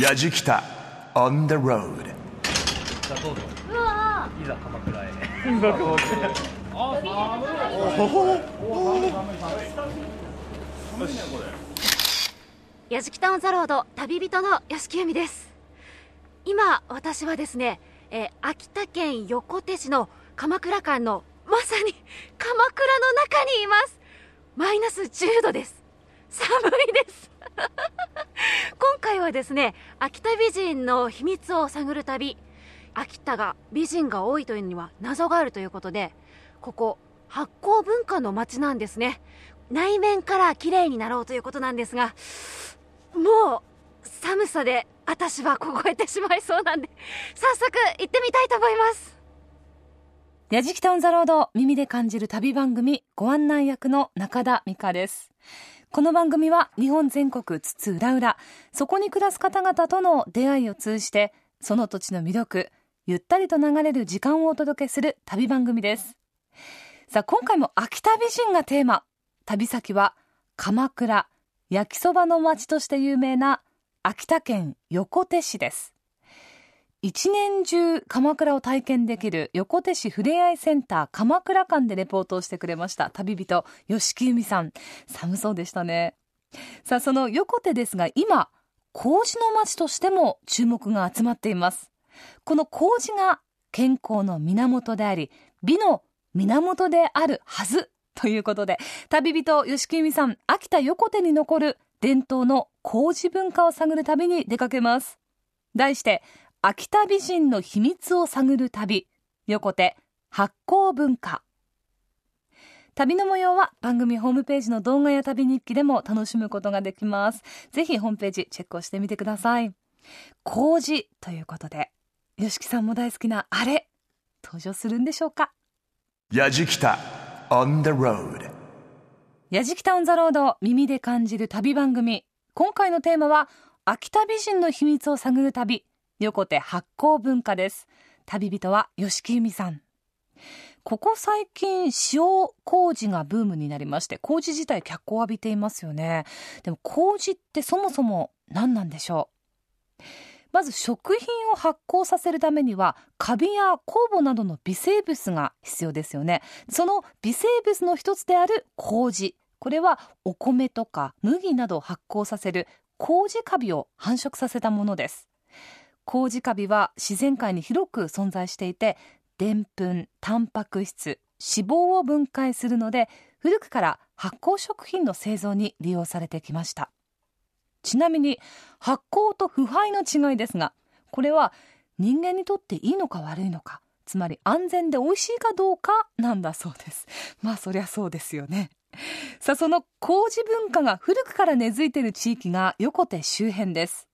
やじきた。On the road じゃあどうぞうわいざ鎌倉へ。やじきたオンザロード旅人の吉木由美です。今私はですね、えー秋田県横手市の鎌倉間のまさに鎌倉の中にいます。マイナス10度です寒いです。今回はですね秋田美人の秘密を探る旅。秋田が美人が多いというのには謎があるということでここ発酵文化の街なんですね。内面から綺麗になろうということなんですがもう寒さで私は凍えてしまいそうなんで早速行ってみたいと思います。やじきたオンザロード耳で感じる旅番組ご案内役の中田美香です。この番組は日本全国津々浦々そこに暮らす方々との出会いを通じてその土地の魅力ゆったりと流れる時間をお届けする旅番組です。さあ今回も秋田美人がテーマ。旅先は鎌倉焼きそばの町として有名な秋田県横手市です。一年中鎌倉を体験できる横手市ふれあいセンター鎌倉館でレポートをしてくれました。旅人吉木由美さん。寒そうでしたね。さあその横手ですが今麹の町としても注目が集まっています。この麹が健康の源であり美の源であるはずということで旅人吉木由美さん秋田横手に残る伝統の麹文化を探る旅に出かけます。題して秋田美人の秘密を探る旅。横手発酵文化。旅の模様は番組ホームページの動画や旅日記でも楽しむことができます。ぜひホームページチェックをしてみてください。麹ということで吉木さんも大好きなあれ登場するんでしょうか？やじきた on the road やじきたオンザロード耳で感じる旅番組。今回のテーマは秋田美人の秘密を探る旅横手発酵文化です。旅人は吉木由美さん。ここ最近塩麹がブームになりまして麹自体脚光を浴びていますよね。でも麹ってそもそも何なんでしょう？まず食品を発酵させるためにはカビや酵母などの微生物が必要ですよね。その微生物の一つである麹。これはお米とか麦などを発酵させる麹カビを繁殖させたものです。麹カビは自然界に広く存在していてでんぷんタンパク質脂肪を分解するので古くから発酵食品の製造に利用されてきました。ちなみに発酵と腐敗の違いですがこれは人間にとっていいのか悪いのかつまり安全で美味しいかどうかなんだそうです。まあそりゃそうですよね。さあその麹文化が古くから根付いている地域が横手周辺です。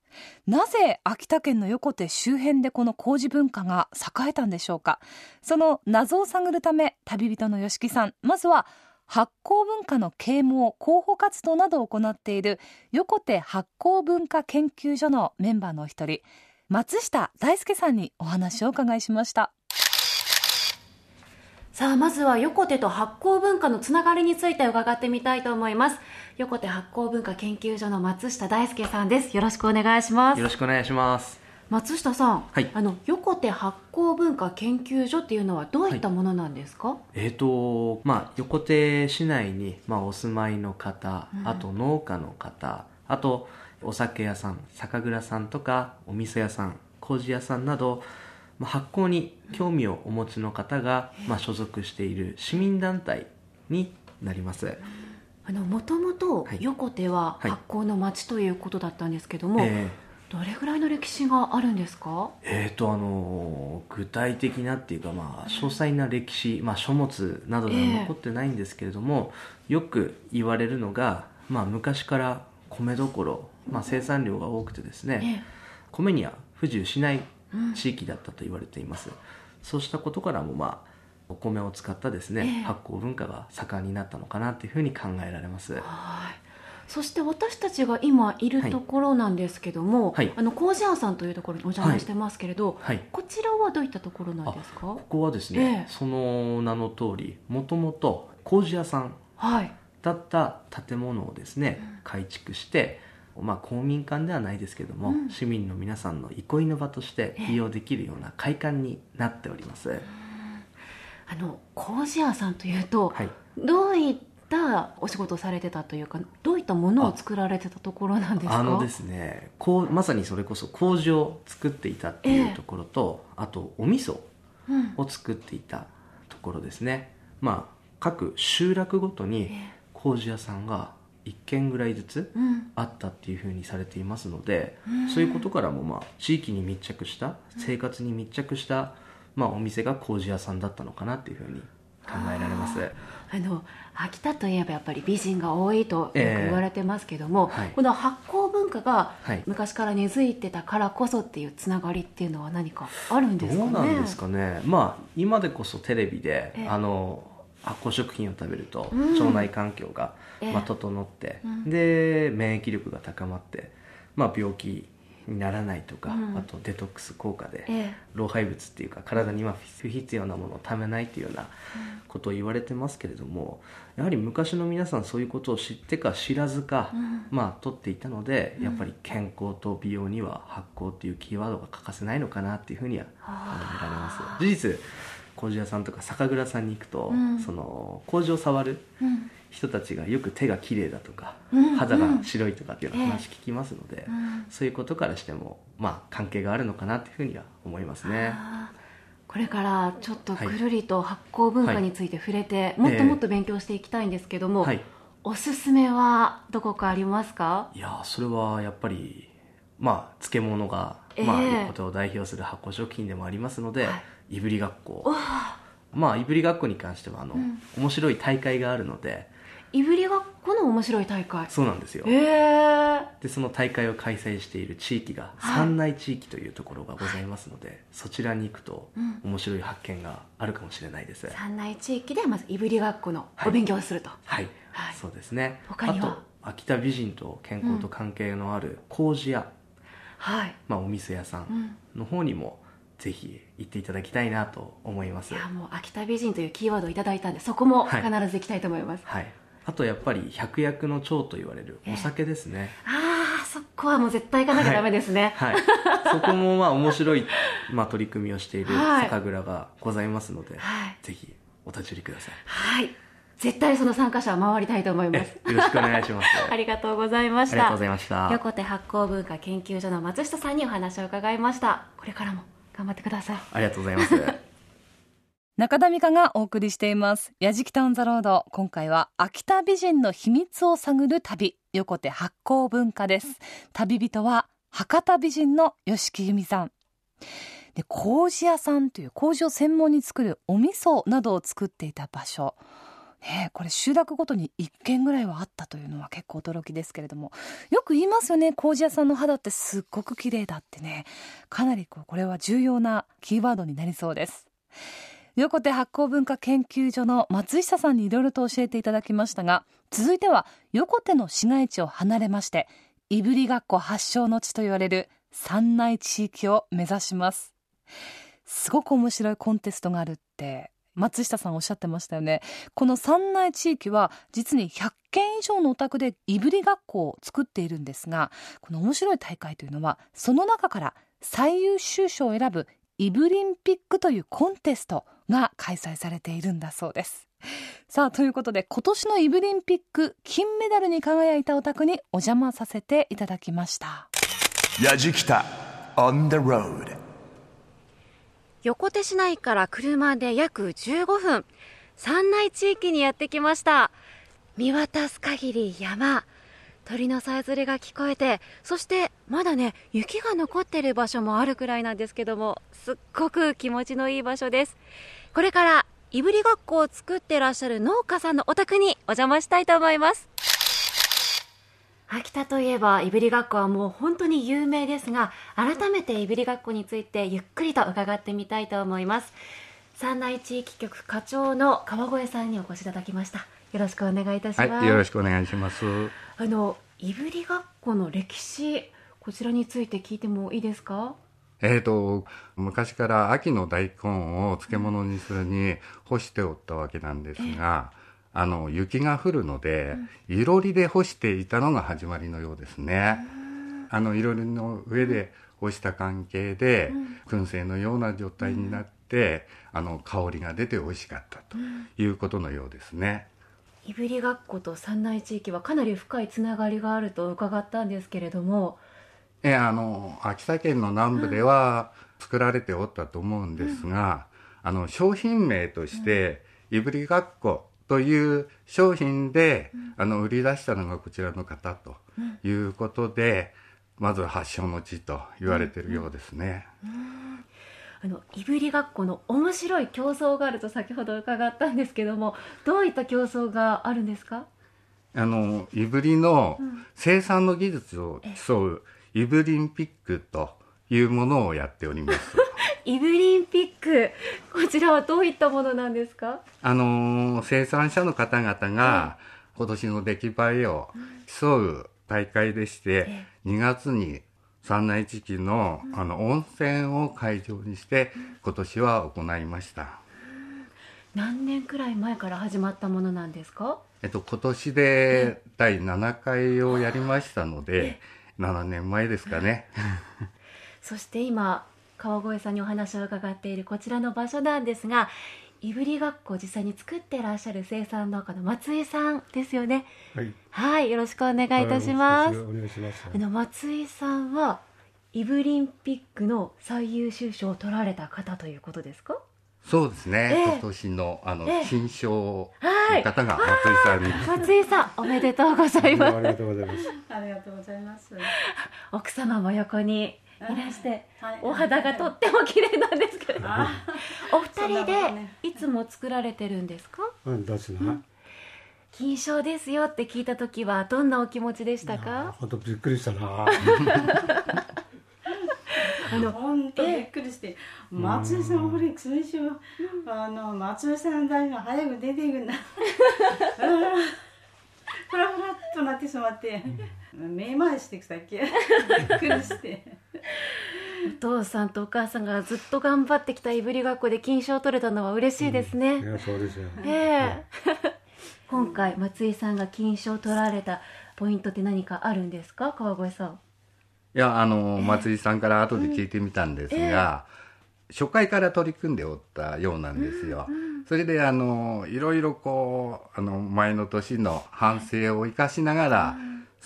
なぜ秋田県の横手周辺でこの麹文化が栄えたんでしょうか？その謎を探るため旅人の吉木さんまずは発酵文化の啓蒙広報活動などを行っている横手発酵文化研究所のメンバーのお一人松下大輔さんにお話を伺いしました。さあまずは横手と発酵文化のつながりについて伺ってみたいと思います。横手発酵文化研究所の松下大輔さんです。よろしくお願いします。よろしくお願いします。松下さん、はい。あの横手発酵文化研究所っていうのはどういったものなんですか、えーとまあ、横手市内に、まあ、お住まいの方、あと農家の方あとお酒屋さん酒蔵さんとかお味噌屋さん麹屋さんなど、まあ、発酵に興味をお持ちの方が、まあ、所属している市民団体になります、あのもともとはい。横手ははい。発酵の町ということだったんですけども、えどれぐらいの歴史があるんですか？ーえーとあのー具体的なっていうか、まあ、詳細な歴史、まあ、書物などが残ってないんですけれども、よく言われるのが、まあ、昔から米どころ、まあ、生産量が多くてですね、え米には不自由しない地域だったと言われています、そうしたことからもまあお米を使ったですね、ええ。発酵文化が盛んになったのかなというふうに考えられます。はい。そして私たちが今いるところなんですけども、はい。あの麹屋さんというところにお邪魔してますけれど、はい。こちらはどういったところなんですか？ここはですね、ええ。その名の通りもともと麹屋さんはい。だった建物をですね改築してまあ、公民館ではないですけども、市民の皆さんの憩いの場として利用できるような会館になっております、あの麹屋さんというと、はい。どういったお仕事をされてたというかどういったものを作られてたところなんですか？あのですねこうまさにそれこそ麹を作っていたっていうところと、あとお味噌うんを作っていたところですね。まあ各集落ごとに麹屋さんが1軒ぐらいずつうん。あったっていうふうにされていますので、そういうことからも、まあ、地域に密着した生活に密着した、まあ、お店が麹屋さんだったのかなっていうふうに考えられます。あの秋田といえばやっぱり美人が多いとよく言われてますけども、ええはい。この発酵文化がはい。昔から根付いてたからこそっていうつながりっていうのは何かあるんですかね？どうなんですかね。まあ今でこそテレビで、ええ。あの発酵食品を食べるとうん。腸内環境が、ええ。まあ、整って、うん。で免疫力が高まって、まあ、病気にならないとか、うん。あとデトックス効果で、え老廃物っていうか体には不必要なものをためないっていうようなことを言われてますけれどもやはり昔の皆さんそういうことを知ってか知らずか、うん。まあ取っていたのでやっぱり健康と美容には発酵っていうキーワードが欠かせないのかなっていうふうには考えられます。事実麹屋さんとか酒蔵さんに行くと、うん。その麹を触る人たちがよく手が綺麗だとか、うん肌が白いとかっていう話聞きますので、うん。そういうことからしてもまあ関係があるのかなっていうふうには思いますね。これからちょっとはいぐるりと発酵文化について触れて、い。もっともっと勉強していきたいんですけども、はい。おすすめはどこかありますか？いやーそれはやっぱりまあ漬物が、ええ。まあいうことを代表する発酵食品でもありますので、はい。いぶりがっこ。まあいぶりがっこに関してはあの、うん。面白い大会があるのでいぶりがっこの面白い大会。そうなんですよ。ええでその大会を開催している地域がはい。山内地域というところがございますので、そちらに行くとうん。面白い発見があるかもしれないです、山内地域でまずいぶりがっこのはい。お勉強をすると、はい、はい。そうですね。他には？あと秋田美人と健康と関係のある麹屋、はい、まあ、お店屋さうんん。の方にもぜひ行っていただきたいなと思います、いやもう秋田美人というキーワードをいただいたんでそこもはい。必ず行きたいと思います、はい、あとやっぱり百薬の長と言われるお酒ですね、ああそこはもう絶対行かなきゃダメですね、はい、そこもまあ面白い、まあ、取り組みをしているはい。酒蔵がございますので、はい。ぜひお立ち寄りください。はい。絶対その参加者は回りたいと思います。えよろしくお願いします。ありがとうございました。ありがとうございました。横手発酵文化研究所の松下さんにお話を伺いました。これからも頑張ってください。ありがとうございます中田美香がお送りしています「やじきタウンザロード」今回は秋田美人の秘密を探る旅。横手発酵文化です。旅人は博多美人の吉木由美さん。で麹屋さんという麹を専門に作るお味噌などを作っていた場所。ねこれ集落ごとに1軒ぐらいはあったというのは結構驚きですけれども。よく言いますよね。麹屋さんの肌ってすっごく綺麗だってね。かなりこうこれは重要なキーワードになりそうです。横手発酵文化研究所の松下さんにいろいろと教えていただきましたが続いては横手の市街地を離れましていぶりがっこ発祥の地と言われる山内地域を目指します。すごく面白いコンテストがあるって松下さんおっしゃってましたよね。この山内地域は実に100軒以上のお宅でいぶりがっこを作っているんですがこの面白い大会というのはその中から最優秀賞を選ぶイブリンピックというコンテストが開催されているんだそうです。さあということで今年のイブリンピック金メダルに輝いたお宅にお邪魔させていただきました。やじきた on the road 横手市内から車で約15分。山内地域にやってきました。見渡す限り山鳥のさえずりが聞こえてそしてまだね雪が残っている場所もあるくらいなんですけどもすっごく気持ちのいい場所です。これからいぶりがっこを作ってらっしゃる農家さんのお宅にお邪魔したいと思います。秋田といえばいぶりがっこはもう本当に有名ですが改めていぶりがっこについてゆっくりと伺ってみたいと思います。山内地域局課長の川越さんにお越しいただきました。よろしくお願いいたします、はい、よろしくお願いします。あのいぶりがっこの歴史こちらについて聞いてもいいですか？えーと、昔から秋の大根を漬物にするに干しておったわけなんですが、あの雪が降るので、いろりで干していたのが始まりのようですね。あのいろりの上で干した関係で、燻製のような状態になって、あの香りが出て美味しかったということのようですね。いぶりがっこと山内地域はかなり深いつながりがあると伺ったんですけれども。えあの秋田県の南部では作られておったと思うんですが、あの商品名として、いぶりがっこという商品で、あの売り出したのがこちらの方ということで、まず発祥の地と言われているようですね。あのいぶりがっこの面白い競争があると先ほど伺ったんですけどもどういった競争があるんですか？あのいぶりの生産の技術を競ういぶりンピックというものをやっております。いぶりんピックこちらはどういったものなんですか？あのー生産者の方々が今年の出来栄えを競う大会でして、2月に山内地区のあの温泉を会場にして今年は行いました。何年くらい前から始まったものなんですか？えっと、今年で第7回をやりましたので、7年前ですかね。そして今川越さんにお話を伺っているこちらの場所なんですがいぶりがっこを実際に作ってらっしゃる生産農家の松井さんですよねはい。はいよろしくお願いいたします、お願いします。あの松井さんはイブリンピックの最優秀賞を取られた方ということですか？そうですね。ええ今年のあのええ金賞はいの方が松井さんに。松井さんおめでとうございます ありがとうございます。ありがとうございます。奥様も横にいらしてはい。お肌がとっても綺麗なんですけど。あ お二人でね。いつも作られてるんですか？うん、だしな。金賞ですよって聞いた時はどんなお気持ちでしたか？本当びっくりしたな。あの本当びっくりして、松井さん、これ、最初、あの、松井さんだが早く出ていくんだ。ふらふらっとなってしまって、めまいしてきたっけ？びっくりして。お父さんとお母さんがずっと頑張ってきたいぶりがっこで金賞を取れたのは嬉しいですね、いや、そうですよ。ええ。今回松井さんが金賞を取られたポイントって何かあるんですか？川越さん。いや、あの、松井さんから後で聞いてみたんですが、初回から取り組んでおったようなんですよ。それで、あの、いろいろこう、あの、前の年の反省を生かしながら、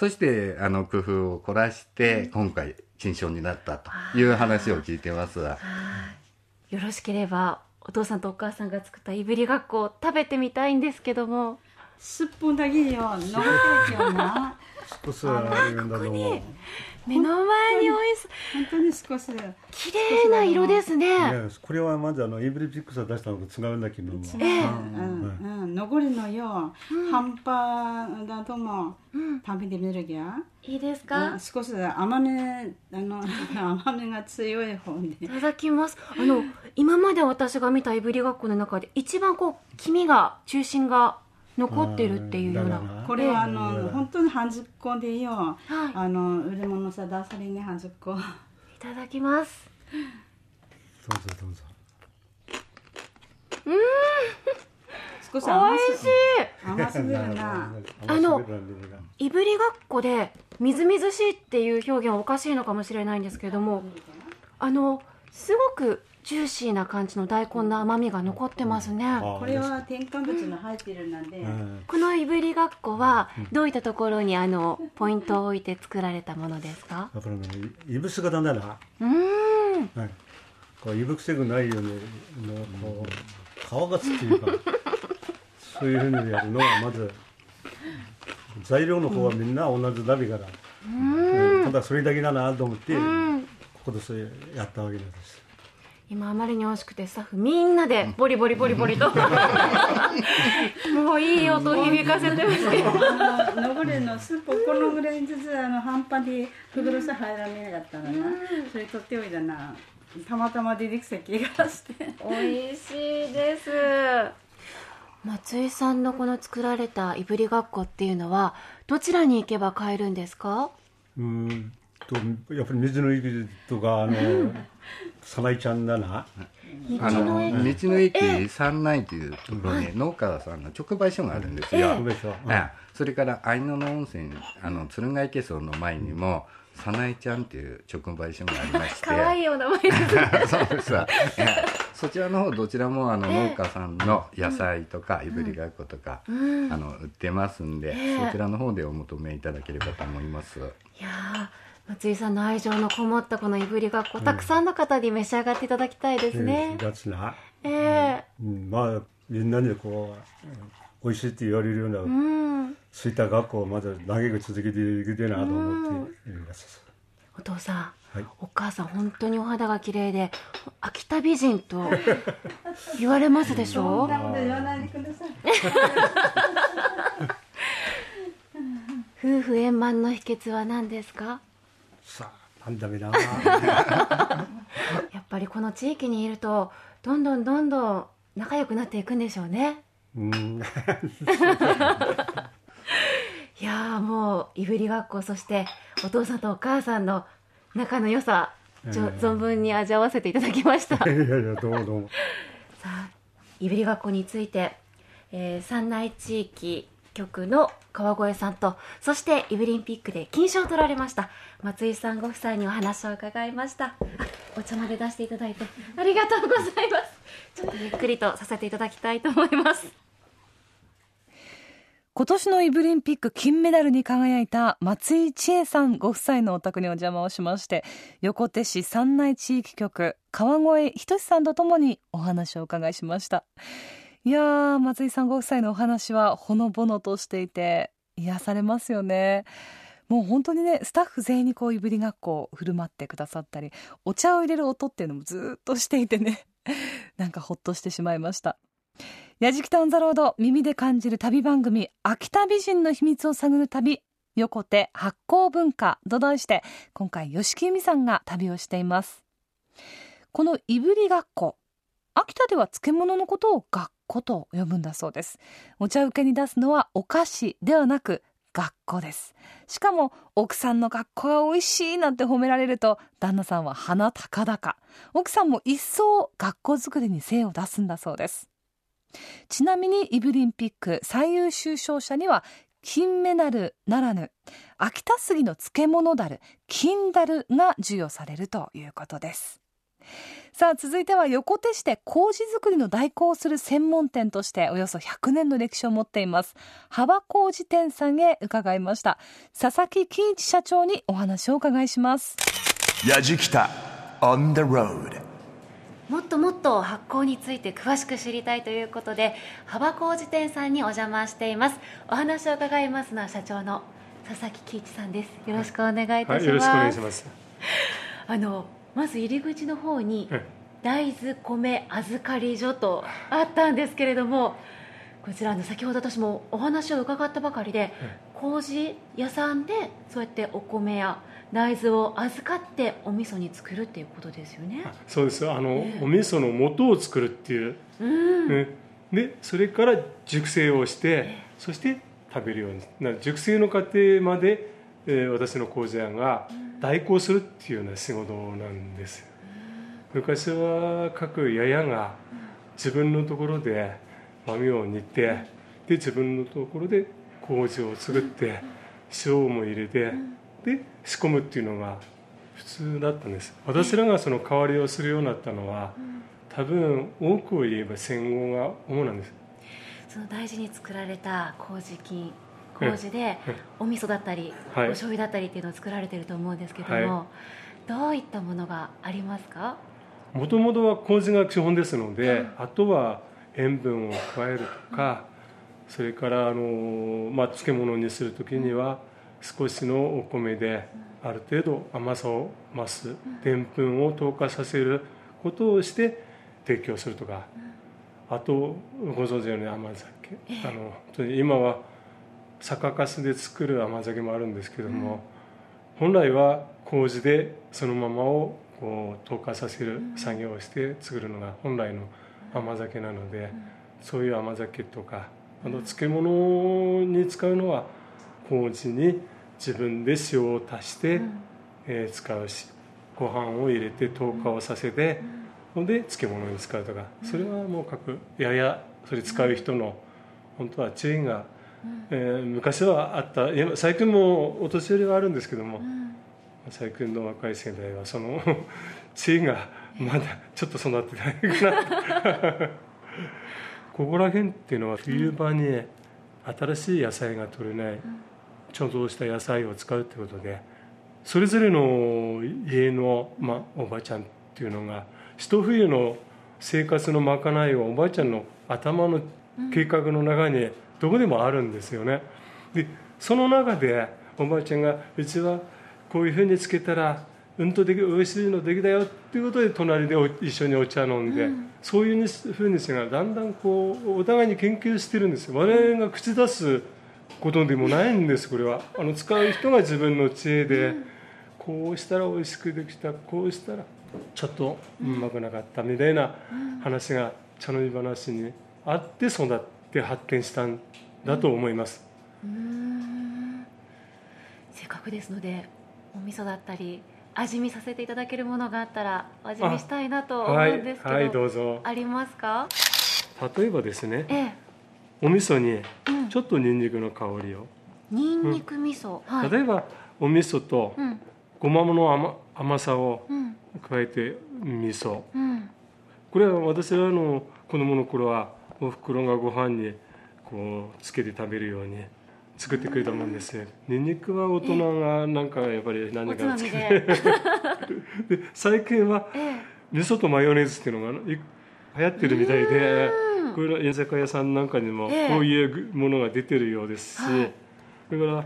そして、あの、工夫を凝らして、今回、金賞になったという話を聞いてます。よろしければお父さんとお母さんが作ったいぶりがっこを食べてみたいんですけどもすっぽんだけよ、残ってるよな。少しはあれなんだと思う。目の前においし本当に少しだよ。綺麗な色ですね。いや、これはまずあのイブリピックスを出したのと違うんだけども。うん。うんうん、残りのよ、半端だとも食べてみるぎゃ。いいですうかん少し甘めあの 甘めが強い方で。いただきます。あの今まで私が見たいぶりがっこの中で一番こう黄身が中心が残ってるっていうような。これはあの本当に半熟粉でよ、はい。あの売り物さダサリに半熟粉。いただきます。どうぞどうぞ。少し甘す美味しい。甘すぎるな。あのいぶりがっこでみずみずしいっていう表現はおかしいのかもしれないんですけれどもあのすごくジューシーな感じの大根の甘みが残ってますねこれは添加物が入ってるので、うんこのいぶりがっこはどういったところにあのポイントを置いて作られたものですか？だからね、いぶすがだな。うーんはい。こういぶくせくないように、のこう皮がつっていうか。そういうふうにやるのはまず。材料の方はみんな同じだびから。うんただそれだけだなと思って。ここでそれやったわけなんです。今あまりに美味しくてスタッフみんなでボリボリボリボリと。もういい音を響かせてますけど。残りのスープこのぐらいずつあの半端に袋さ入らなかったのな、それ取っておいたな。たまたま出てきた気がして。美味しいです。松井さんのこの作られたいぶりがっこっていうのはどちらに行けば買えるんですか？うんとやっぱり水の駅とかあの 早苗ちゃんだな。あの道の駅。三内というところに農家さんの直売所があるんですよ、それから愛野の温泉あの鶴ヶ池荘の前にも早苗ちゃんっていう直売所がありまして。可愛いお名前です そうです。わ、ええ。そちらの方どちらもあの農家さんの野菜とかいぶりがっことか、あの売ってますんで、ええ。そちらの方でお求めいただければと思います。いやー松井さんの愛情のこもったこのいぶりがっこ、たくさんの方に召し上がっていただきたいですね、ええ。うん、まあみんなにこう美味しいって言われるような、うん。そういった学校をまだ長く続けていきたいなと思っています、お父さん、はい。お母さん本当にお肌が綺麗で秋田美人と 言われますでしそんょ？なこと言わないでください夫婦円満の秘訣は何ですか？さあなんだめな。やっぱりこの地域にいるとどんどんどんどん仲良くなっていくんでしょうね。うん。いやーもういぶりがっこそしてお父さんとお母さんの仲の良さええ。存分に味わわせていただきました。いやいやどうもどうも。さあいぶりがっこについて、えー、山内地域局の川越さんとそしてイブリンピックで金賞を取られました松井さんご夫妻にお話を伺いました。お茶まで出していただいてありがとうございます。ちょっとゆっくりとさせていただきたいと思います。今年のイブリンピック金メダルに輝いた松井千恵さんご夫妻のお宅にお邪魔をしまして横手市山内地域局川越仁さんとともにお話をお伺いしました。いやー松井さんご夫妻のお話はほのぼのとしていて癒されますよね。もう本当にねスタッフ全員にこういぶりがっこを振る舞ってくださったりお茶を入れる音っていうのもずっとしていてね なんかほっとしてしまいました。やじきたオンザロード耳で感じる旅番組秋田美人の秘密を探る旅横手発酵文化と題して今回吉木由美さんが旅をしています。このいぶりがっこ秋田では漬物のことをがっこと呼ぶんだそうです。お茶受けに出すのはお菓子ではなく学校です。しかも奥さんの学校が美味しいなんて褒められると旦那さんは鼻高々。奥さんも一層学校作りに精を出すんだそうです。ちなみにイブリンピック最優秀賞者には金メダルならぬ秋田杉の漬物だる金だるが授与されるということです。さあ続いては横手市で麹作りの代行をする専門店としておよそ100年の歴史を持っています。幅麹店さんへ伺いました。佐々木喜一社長にお話をお伺いします。やじきた on the road もっともっと発酵について詳しく知りたいということで幅麹店さんにお邪魔しています。お話を伺いますのは社長の佐々木喜一さんです。よろしくお願いいたします、はい、よろしくお願いします。あのまず入り口の方にえ大豆米預かり所とあったんですけれどもこちらあの先ほど私もお話を伺ったばかりで麹屋さんでそうやってお米や大豆を預かってお味噌に作るっていうことですよね。そうです。あの、お味噌の素を作るっていう。うん、ねで、それから熟成をして、そして食べるように。な熟成の過程まで、えー私の麹屋が代行するっていうような仕事なんです。昔は各ややが自分のところで豆を煮て、で自分のところで麹を作って塩も入れて、で仕込むっていうのが普通だったんです。私らがその代わりをするようになったのは、多分多くを言えば戦後が主なんです。その大事に作られた麹菌。麹でお味噌だったり、はい。お醤油だったりっていうのを作られてると思うんですけども、はどういったものがありますか？もともとは麹が基本ですので、あとは塩分を加えるとかそれからあの、まあ、漬物にする時には少しのお米である程度甘さを増すでんぷんを透過させることをして提供するとか。あとご存知のように甘酒。あの今は酒粕で作る甘酒もあるんですけども、本来は麹でそのままをこう透過させる作業をして作るのが本来の甘酒なので、そういう甘酒とかあの漬物に使うのは麹に自分で塩を足して、ええー使うしご飯を入れて糖化をさせて、ほんで漬物に使うとかそれはもう各ややそれ使う人の本当は知恵が、えー昔はあった。今最近もお年寄りはあるんですけども、最近の若い世代はその 知恵がまだちょっと育ってないかな。ここら辺っていうのは冬場に新しい野菜が取れない貯蔵した野菜を使うってことでそれぞれの家の、まあ、おばあちゃんっていうのが一冬の生活のまかないをおばあちゃんの頭の計画の中にどこでもあるんですよね。でその中でおばあちゃんがうちはこういうふうにつけたらうんとでき美味しいのできたよっていうことで隣でお一緒にお茶飲んで、そういうふうにしてがだんだんこうお互いに研究してるんですよ。我々が口出すことでもないんですこれは。あの使う人が自分の知恵で、こうしたら美味しくできたこうしたらちょっとうまくなかったみたいな話が茶飲み話にあって育って発展したんだと思います、せっかくですのでお味噌だったり味見させていただけるものがあったらお味見したいなと思はいうんですけど、はいどうぞ。ありますか？例えばですねええ。お味噌にちょっとニンニクの香りを、にんにく味噌、はい。例えばお味噌とうん。ごまの甘甘さをうん。加えて味噌。うん。これは私はあの子供の頃はおふくろがご飯にこうつけて食べるように作ってくれたもんです。ねニンニクは大人がなんかやっぱり何かつけて。で最近はえ味噌とマヨネーズっていうのがい流行ってるみたいでこれは居酒屋さんなんかにもええ。こういうものが出てるようですし、はい。それから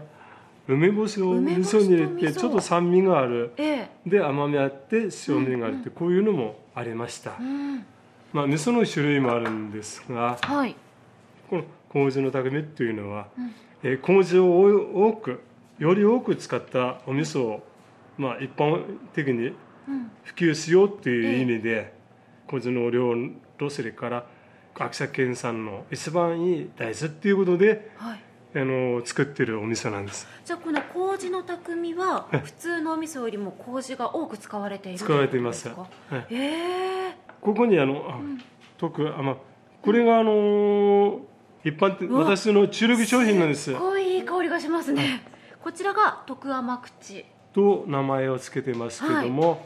梅干しを味噌に入れてちょっと酸味がある。ええ。で甘みあって塩味があるってこういうのもありました、えうんまあ味噌の種類もあるんですがはい。この麹の匠っていうのは、えー麹を多くより多く使ったお味噌を、まあ、一般的にうん。普及しようっていう意味で、麹の量とそれから秋田県産の一番いい大豆っていうことではい。あの作ってるお味噌なんです。じゃあこの麹の匠は普通のお味噌よりも麹が多く使われている使われています。はいかええここにあの、あ特あまあこれがあの一般的私の注力商品なんです。すごいいい香りがしますね。こちらが徳甘口。と名前を付けてますけども、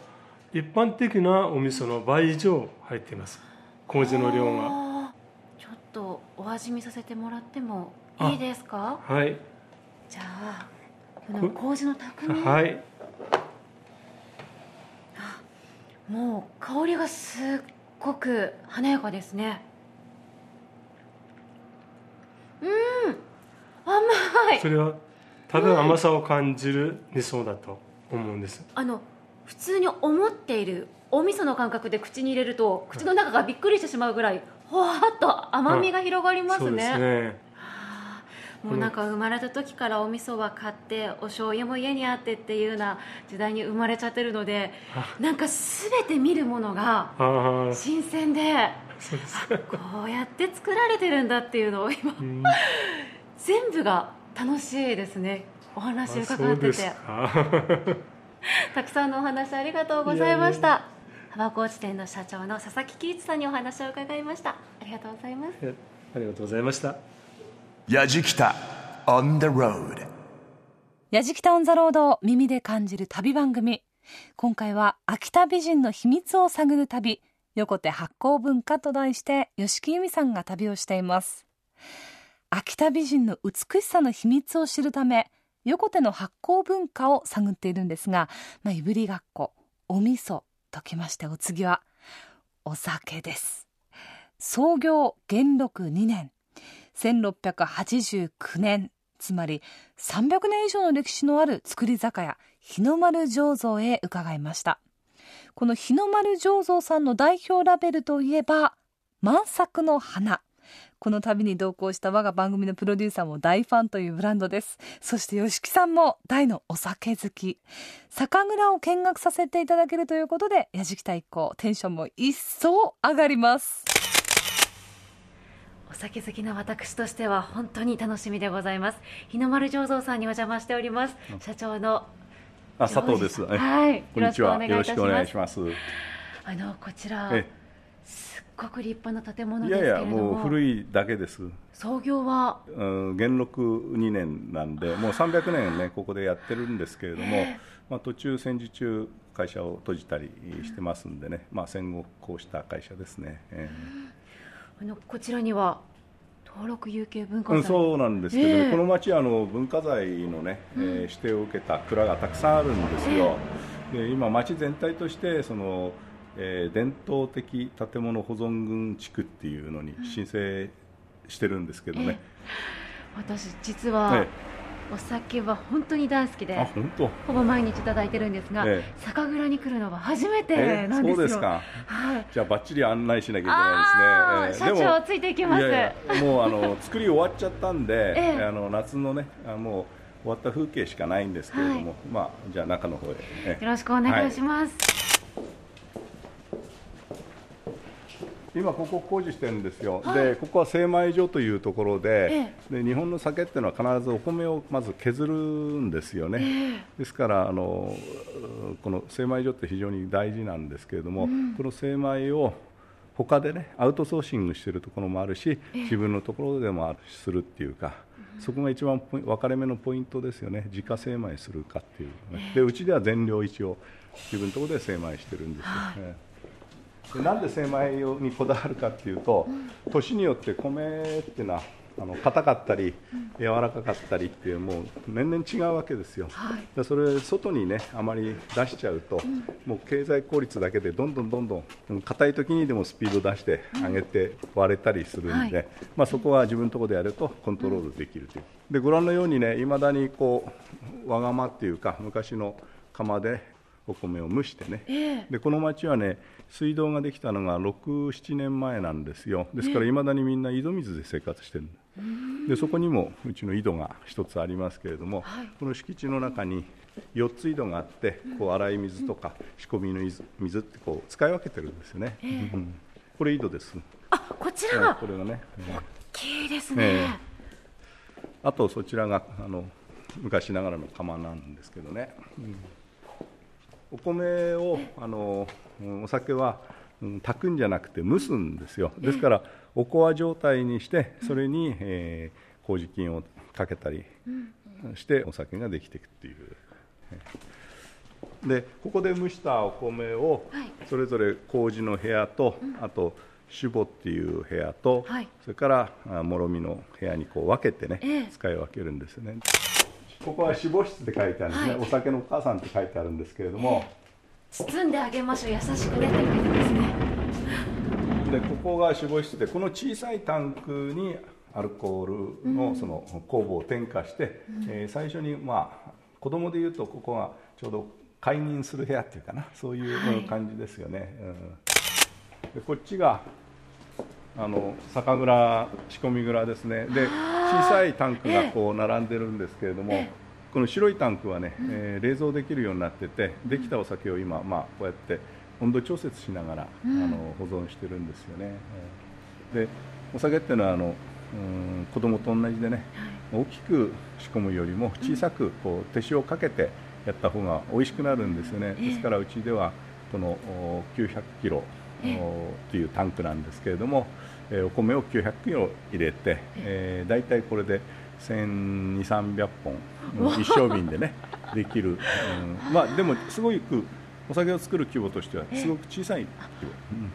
一般的なお味噌の倍以上入っています。麹の量が。ちょっとお味見させてもらってもあ。いいですか？はい。じゃあこの麹の匠、はいもう香りがすっごく華やかですね。うん甘い。それは多分甘さを感じる味噌だと思うんです、あの普通に思っているお味噌の感覚で口に入れると口の中がびっくりしてしまうぐらいほわっと甘みが広がりますそうですねねもうなんか生まれた時からお味噌は買ってお醤油も家にあってっていうような時代に生まれちゃってるのでなんか全て見るものが新鮮でこうやって作られてるんだっていうのを今うん。全部が楽しいですね。お話あ伺ってて。か。たくさんのお話ありがとうございました。幅高地店の社長の佐々木喜一さんにお話を伺いました。ありがとうございます。ありがとうございましたやじきた on the road やじきたオンザロードを耳で感じる旅番組。今回は秋田美人の秘密を探る旅横手発酵文化と題して吉木由美さんが旅をしています。秋田美人の美しさの秘密を知るため横手の発酵文化を探っているんですが、まあ、いぶりがっこお味噌ときましてお次はお酒です。創業元禄2年1689年つまり300年以上の歴史のある造り酒屋日の丸醸造へ伺いました。この日の丸醸造さんの代表ラベルといえば満作の花。この旅に同行した我が番組のプロデューサーも大ファンというブランドです。そして吉木さんも大のお酒好き。酒蔵を見学させていただけるということでやじきた一行テンションも一層上がります。お酒好きな私としては本当に楽しみでございます。日の丸醸造さんにお邪魔しております。社長のあ佐藤です。はい。こんにちは。よろしくお願いしまます。あのこちらえすっごく立派な建物いですけれども。やいや、もう古いだけです。創業は？うん元禄2年なんで、もう300年ね、ここでやってるんですけれども、まあ、途中、戦時中、会社を閉じたりしてますんでね、まあ、戦後、こうした会社ですね。えあのこちらには登録有形文えうん、化財そうなんですけどね、ええ。この町はあの文化財のね、えー指定を受けた蔵がたくさんあるんですよ。で今、町全体としてその、えー伝統的建物保存群地区っていうのに申請してるんですけどね。私実は、えお酒は本当に大好きでほぼ毎日いただいてるんですが、ええ。酒蔵に来るのは初めてえなんですよ、そうですか。はい。じゃあバッチリ案内しなきゃいけないですね。ええ社長ついていきます。もうあの作り終わっちゃったんで、ええ。あの夏のねあもう終わった風景しかないんですけれども、まあじゃあ中の方へ。ええ。よろしくお願いします、今ここ工事してるんですよ、はい。でここは精米所というところで,、えで日本の酒っていうのは必ずお米をまず削るんですよね、ですからあのこの精米所って非常に大事なんですけれども、この精米を他でねアウトソーシングしてるところもあるし、自分のところでもあるするっていうか、そこが一番分かれ目のポイントですよね。自家精米するかっていうね、でうちでは全量一応自分のところで精米してるんですよ、ええでなんで精米にこだわるかっていうと、年によって米っていうのはあの硬かったり、柔らかかったりっていうもう年々違うわけですよ、でそれ外にねあまり出しちゃうと、もう経済効率だけでどんどんどんどんうん硬い時にでもスピード出して上げて割れたりするんで、はい。まあ、そこは自分のところでやるとコントロールできるという。でご覧のようにねいまだにこうわがまっていうか昔の釜でお米を蒸してね、でこの町はね水道ができたのが67年前なんですよ。ですからいまだにみんな井戸水で生活してる。でそこにもうちの井戸が一つありますけれども、この敷地の中に4つ井戸があってこう洗い水とか仕込みの水水ってこう使い分けてるんですよね、うんこれ井戸です、あこちら。はいがこれがね、ええきいいですね、えあとそちらがあの昔ながらの釜なんですけどね、うんお米をあのうんお酒は、うん炊くんじゃなくて蒸すんですよ。ですからおこわ状態にしてそれに、えー麹菌をかけたりしてお酒ができていくっていう。でここで蒸したお米をはい。それぞれ麹の部屋と、あと酒母っていう部屋と、はい。それからあもろみの部屋にこう分けてね、ええ。使い分けるんですよねここは酒母室って書いてあるんですね、はい。お酒のお母さんって書いてあるんですけれども、包んであげましょう。優しくねって書いてますね。でここが酒母室でこの小さいタンクにアルコールのその酵母を添加して、えー最初にまあ子供でいうとここがちょうど解任する部屋っていうかな。そういう感じですよね、うん。でこっちがあの酒蔵仕込み蔵ですね。で小さいタンクがこう並んでるんですけれども、この白いタンクはね、えー冷蔵できるようになっててできたお酒を今、まあ、こうやって温度調節しながら、あの保存してるんですよね、えー。でお酒っていうのはあのうん子供と同じでね、大きく仕込むよりも小さくこう手塩をかけてやった方が美味しくなるんですよね、ですからうちではこのお900キロおっていうタンクなんですけれども、えーお米を900キロ入れて、えー、大体これで1200300本うん一升瓶でねできる、うん。まあでもすごくお酒を作る規模としてはすごく小さい規模、うん。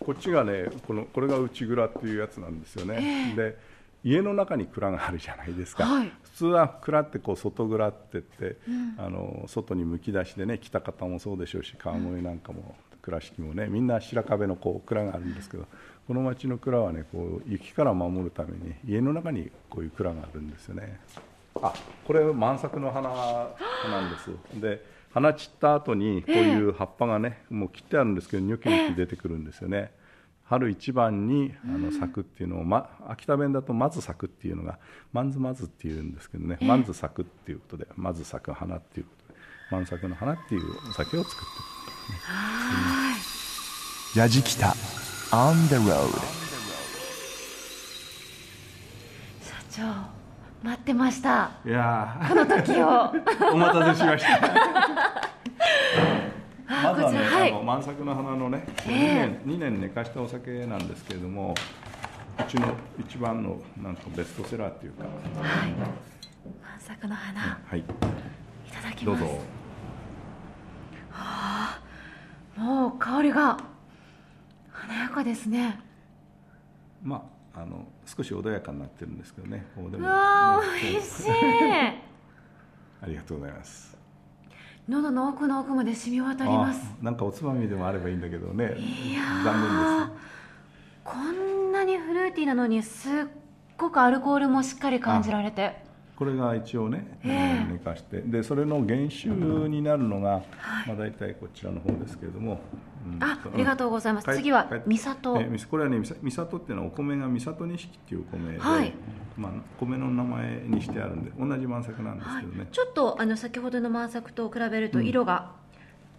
こっちがねこのこれが内蔵っていうやつなんですよね、で家の中に蔵があるじゃないですか、はい。普通は蔵ってこう外蔵って言って、あの外にむき出しでね北方もそうでしょうし川越なんかも倉敷もねみんな白壁のこう蔵があるんですけどこの町の蔵はねこう雪から守るために家の中にこういう蔵があるんですよね。あこれ満作の花なんです。で花散った後にこういう葉っぱがね、もう切ってあるんですけどニョキニョキ出てくるんですよね、春一番にあの咲くっていうのを、ま、秋田弁だとまず咲くっていうのがまんずまずっていうんですけどね、まんず咲くっていうことでまず咲く花っていうことで満作の花っていうお酒を作って。るヤジキタ On the road 社長待ってました。いやこの時を。お待たせしましたまずはね、はい。あの満作の花のね、え 2, 年2年寝かしたお酒なんですけれどもうちの一番のなんかベストセラーっていうか。満作の花。はい。いただきます。どうぞ。もう香りが華やかですね。まああの少し穏やかになってるんですけどね。こうでうもわーね美味しい。ありがとうございます喉の奥の奥まで染み渡ります。あなんかおつまみでもあればいいんだけどね。いやー残念です。こんなにフルーティーなのにすっごくアルコールもしっかり感じられてこれが一応ね、ええ。寝かして。でそれの原酒になるのが、まあ、大体こちらの方ですけれども、うん。あありがとうございます。帰次は帰三里。えみこれはね三里っていうのはお米が三里錦っていう米で、はい。まあ、米の名前にしてあるんで同じ満作なんですけどね、ちょっとあの先ほどの満作と比べると色が、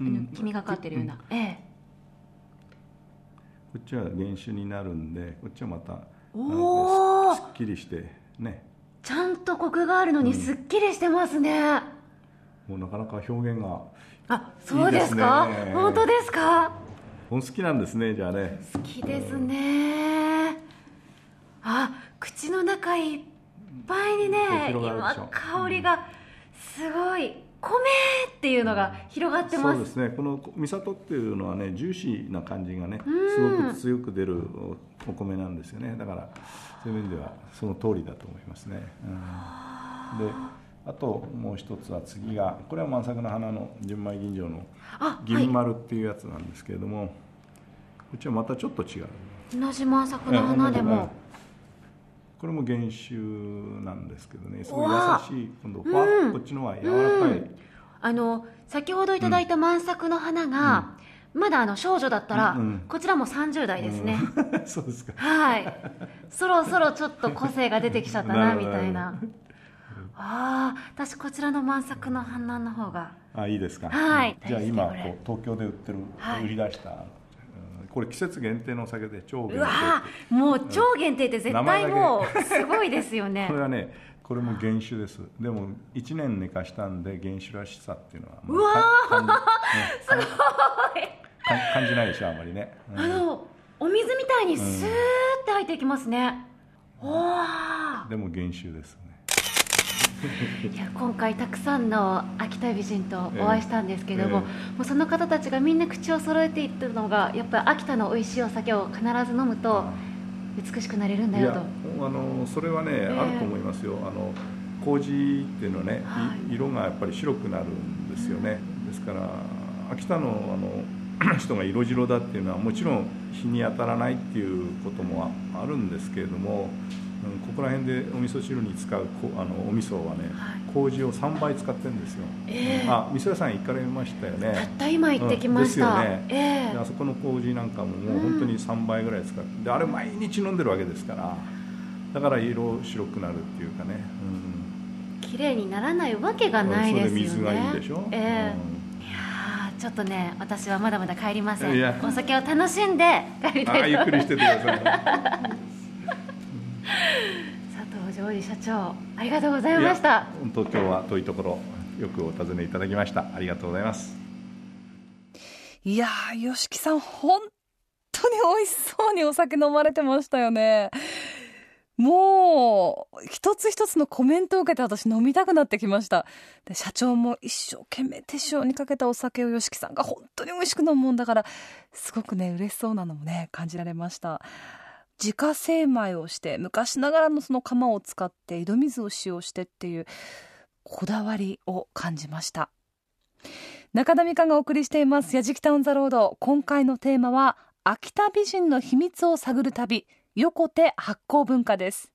うん。黄みがかってるような、ええ。こっちは原酒になるんでこっちはまたおすっきりしてねちゃんとコクがあるのにすっきりしてますね、もうなかなか表現があそうですか？本当ですか？本好きなんですねじゃあね。好きですね。あ口の中いっぱいにね今香りがすごい。米っていうのが広がってます。そうですね。この三里っていうのはねジューシーな感じがねうん。すごく強く出るおお米なんですよね。だからそういう面ではその通りだと思いますね、うん、であともう一つは次がこれは満作の花の純米吟醸のあ銀丸っていうやつなんですけれども、こっちはまたちょっと違う。同じ満作の花でええもこれも原酒なんですけどねすごい優しい今度ふわっうんこっちのは柔らかい、うん。あの先ほどいただいた満作の花が、まだあの少女だったら、うん。うんこちらも30代ですね、そうですか。はい。そろそろちょっと個性が出てきちゃったなみたいな。ああ私こちらの満作の花の方が。あいいですか、はい。じゃあ今こう東京で売ってる、はい。売り出したうんこれ季節限定のお酒で超限定。うわーもう超限定って絶対もうすごいですよね。これはねこれも原酒です。でも1年寝かしたんで原酒らしさっていうのはもうわーねすごい。か 感じないでしょあまりね、うん。あのお水みたいにスーって入っていきますね、おー。でも原酒です。ねいや今回たくさんの秋田美人とお会いしたんですけども,、ええ。もうその方たちがみんな口を揃えていったのがやっぱり秋田の美味しいお酒を必ず飲むと美しくなれるんだよと。あのそれはね、えあると思いますよ。あの麹っていうのはね、い。色がやっぱり白くなるんですよね。ですから秋田のあの 人が色白だっていうのはもちろん日に当たらないっていうこともああるんですけれども、うん、ここら辺でお味噌汁に使うこあのお味噌はね、麹を3倍使ってるんですよ、ええ。あ味噌屋さん行かれましたよね。たった今行ってきました。うんですよね。ええ。であそこの麹なんかももう本当に3倍ぐらい使ってであれ毎日飲んでるわけですからだから色白くなるっていうかね、綺麗にならないわけがうん、ないですよね。それで水がいいでしょ、ええ。いやーちょっとね私はまだまだ帰りません。お酒を楽しんで帰りたいとあゆっくりしててください佐藤ジョージ社長ありがとうございましたや本当今日は遠いところよくお尋ねいただきましたありがとうございますいやー、吉木さん、本当に美味しそうにお酒飲まれてましたよね。もう、一つ一つのコメントを受けて私飲みたくなってきました。で、社長も一生懸命手塩にかけたお酒を吉木さんが本当に美味しく飲むもんだから、すごくね、嬉しそうなのもね、感じられました。自家精米をして、昔ながらのその釜を使って井戸水を使用してっていう、こだわりを感じました。中田美香がお送りしています「やじきタウンザロード」今回のテーマは秋田美人の秘密を探る旅横手発酵文化です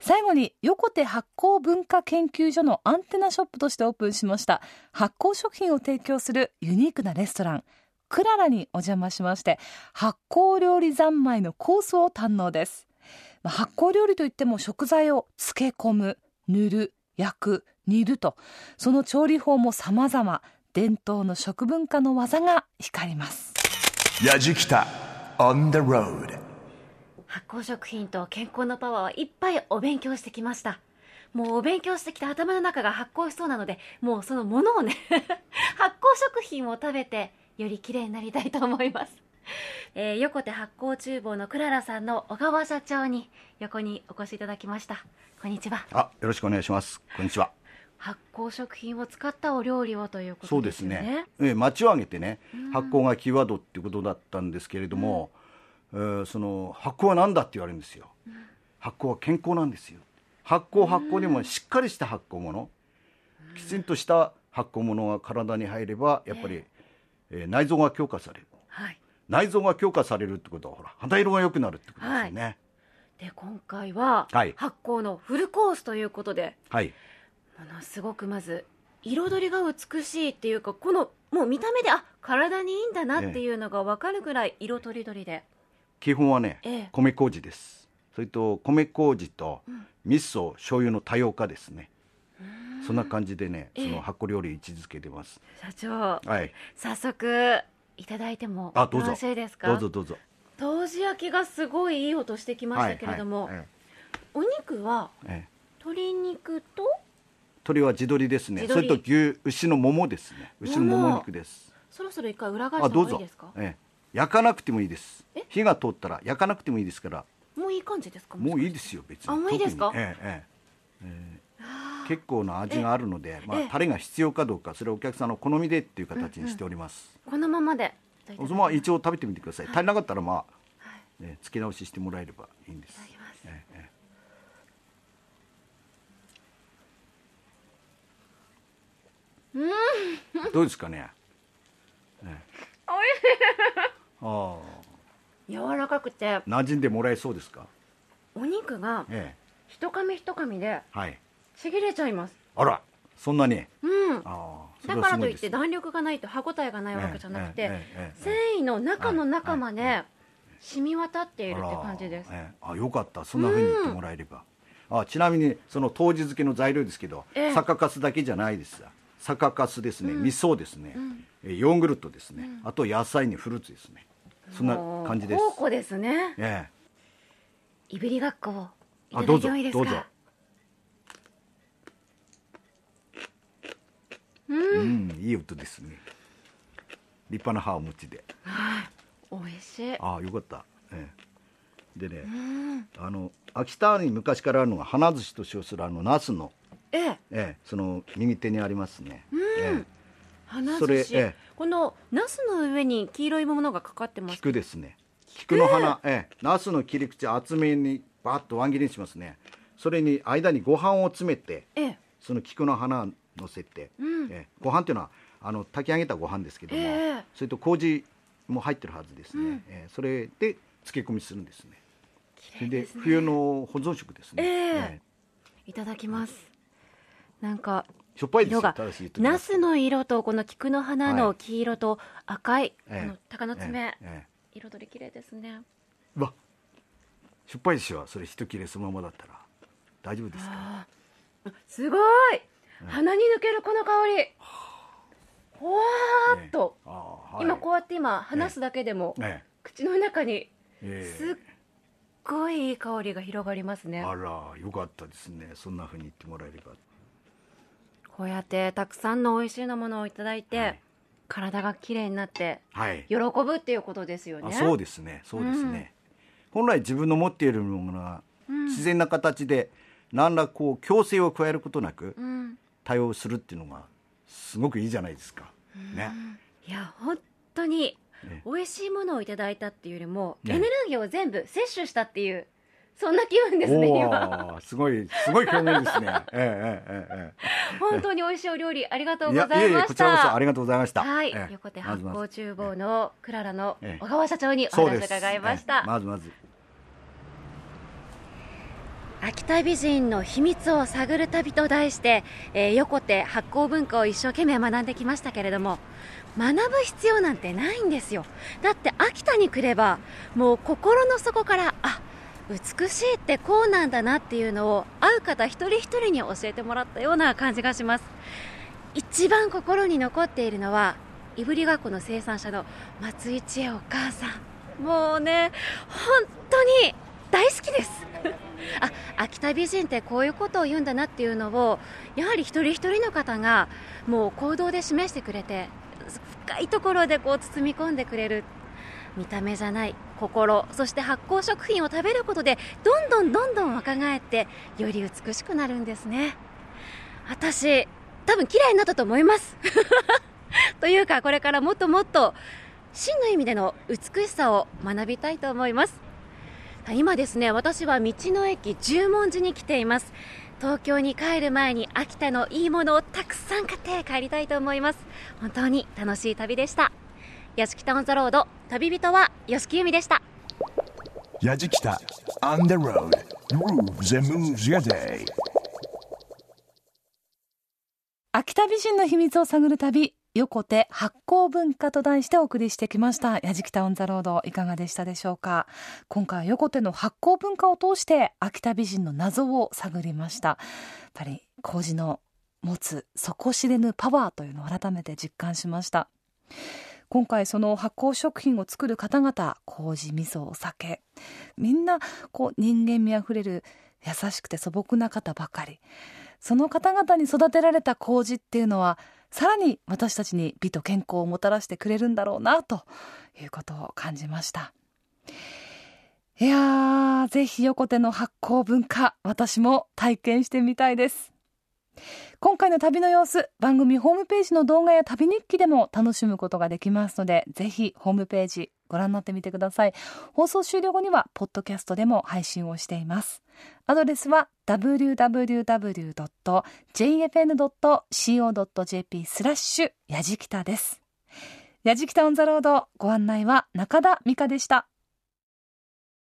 最後に横手発酵文化研究所のアンテナショップとしてオープンしました発酵食品を提供するユニークなレストランクララにお邪魔しまして発酵料理三昧のコースを堪能です。まあ発酵料理といっても食材を漬け込む塗る焼く煮るとその調理法も様々伝統の食文化の技が光ります。やじきた on the road. 発酵食品と健康のパワーはいっぱいお勉強してきました。もうお勉強してきて頭の中が発酵しそうなのでもうそのものをね 発酵食品を食べてより綺麗になりたいと思います、えー、横手発酵厨房のクララさんの小川社長に横にお越しいただきました。こんにちは。あよろしくお願いします。こんにちは。発酵食品を使ったお料理をということですね。そうですね。え町を挙げてね、発酵がキーワードっていうことだったんですけれども、うん、えー、その発酵は何だって言われるんですよ。うん、発酵は健康なんですよ。発酵発酵にもしっかりした発酵もの、きちんとした発酵ものが体に入ればやっぱり、えー、内臓が強化される。はい。内臓が強化されるってことはほら肌色が良くなるってことですよね。はい、で今回は、はい、発酵のフルコースということで。はい。ものすごくまず彩りが美しいっていうかこのもう見た目であ体にいいんだなっていうのが分かるぐらい色とりどりで、基本はね、ええ、米麹ですそれと米麹と味噌、醤油の多様化ですねそんな感じでね、その発酵料理位置づけてます。社長、はい、早速いただいてもよろしいですか？どうぞどうぞ。豆腐焼きがすごいいい音してきましたけれども、はいはい、お肉は鶏肉と？鶏は地鶏ですね。それと牛牛のももですね。牛のもも肉です。そろそろ一回裏返した方がいいですか？ええ、焼かなくてもいいです。火が通ったら焼かなくてもいいですから。もういい感じですか？もういいですよ別に。あもういいですか？ええ。ええ、結構な味があるので、まあ、タレが必要かどうかそれはお客さんの好みでっていう形にしております、うんうん、このままで。まあ一応食べてみてください足りなかったらまあ、はいね、付け直ししてもらえればいいんで。すええうんどうで。すかね。ねおいしい。ああ。柔らかくて。馴染んで。もらえそうで。すか。お肉が。ええ。一噛み一噛みで。はい。ちぎれちゃいます。あら、そんなに？うん。あだからといって弾力がないと歯ごたえがないわけじゃなくて、繊維の中の中まで染み渡っているって感じです。あ、よかった。そんな風に言ってもらえれば。あ、ちなみにその当時漬けの材料ですけど、酒粕だけじゃないです。酒粕ですね、味噌ですね、うん、ヨーグルトですね、あと野菜にフルーツですね。そんな感じです。宝庫ですね。ええ。いぶりがっこをいただいてもいいですか？どうぞ。うん、いい音ですね。立派な歯をお持ちで。はい。美味しい。ああよかった、ええ、でね、あの秋田に昔からあるのが花寿司と称するあのナスのええ。ええ、その右手にありますね。うん、ええ、花寿司、ええ、このナスの上に黄色いものがかかってます。菊ですね。菊の花、ええ、ナスの切り口厚めにバッと輪切りにしますね。それに間にご飯を詰めて、ええ、その菊の花乗せて、うん、ええ、ご飯っていうのはあの炊き上げたご飯ですけども、ええ、それと麹も入ってるはずですね。うん、ええ、それで漬け込みするんですね。それで冬の保存食ですね。ええ。いただきます。なんかしょっぱいですよナスの色とこの菊の花の黄色と赤い、はい、この鷹の爪、ええ。え、彩り綺麗ですね。わ。しょっぱいですよ。それ一切れそのままだったら。大丈夫ですか？すごい鼻に抜けるこの香り。ほわーっと、はい、今こうやって今話すだけでも、口の中にすっごいいい香りが広がりますね。あらよかったですね。そんなふうに言ってもらえれば。こうやってたくさんの美味しいものをいただいて、はい、体がきれいになって喜ぶっていうことですよね、そうですね。そうですね、うん、本来自分の持っているものが自然な形で何らこう強制を加えることなく対応するっていうのがすごくいいじゃないですか、ね、いや本当に美味しいものをいただいたっていうよりも、エネルギーを全部摂取したっていうそんな気分ですね今。すごいすごい表現ですね。ええええええ本当に美味しいお料理ありがとうございました。いやこちらこそありがとうございました。はい、横手発酵厨房のクララの小川社長にお話伺いました、まずまず秋田美人の秘密を探る旅と題して、えー、横手発酵文化を一生懸命学んできましたけれども学ぶ必要なんてないんですよ。だって秋田に来ればもう心の底からあ美しいってこうなんだなっていうのを会う方一人一人に教えてもらったような感じがします。一番心に残っているのはいぶりがこの生産者の松井千恵お母さん。もうね本当に大好きです。あ秋田美人ってこういうことを言うんだなっていうのをやはり一人一人の方がもう行動で示してくれて深いところでこう包み込んでくれる見た目じゃない心そして発酵食品を食べることでどんどんどんどん若返ってより美しくなるんですね。私多分綺麗になったと思います。というかこれからもっともっと真の意味での美しさを学びたいと思います。今ですね私は道の駅十文字に来ています。東京に帰る前に秋田のいいものをたくさん買って帰りたいと思います。本当に楽しい旅でした。屋敷タウンザロード旅人は吉木由美でした。矢敷北 On the road. Grooves and moves your day. 秋田美人の秘密を探る旅横手発酵文化と題してお送りしてきました。矢敷タウンザロードいかがでしたでしょうか？今回は横手の発酵文化を通して秋田美人の謎を探りました。やっぱり麹の持つ底知れぬパワーというのを改めて実感しました。今回その発酵食品を作る方々麹味噌お酒。みんなこう人間味あふれる優しくて素朴な方ばかり。その方々に育てられた麹っていうのはさらに私たちに美と健康をもたらしてくれるんだろうなということを感じました。いやーぜひ横手の発酵文化私も体験してみたいです。今回の旅の様子番組ホームページの動画や旅日記でも楽しむことができますのでぜひホームページご覧になってみてください。放送終了後にはポッドキャストでも配信をしています。アドレスは www.jfn.co.jp スラッシュやじきたです。やじきたオンザロードご案内は中田美香でした。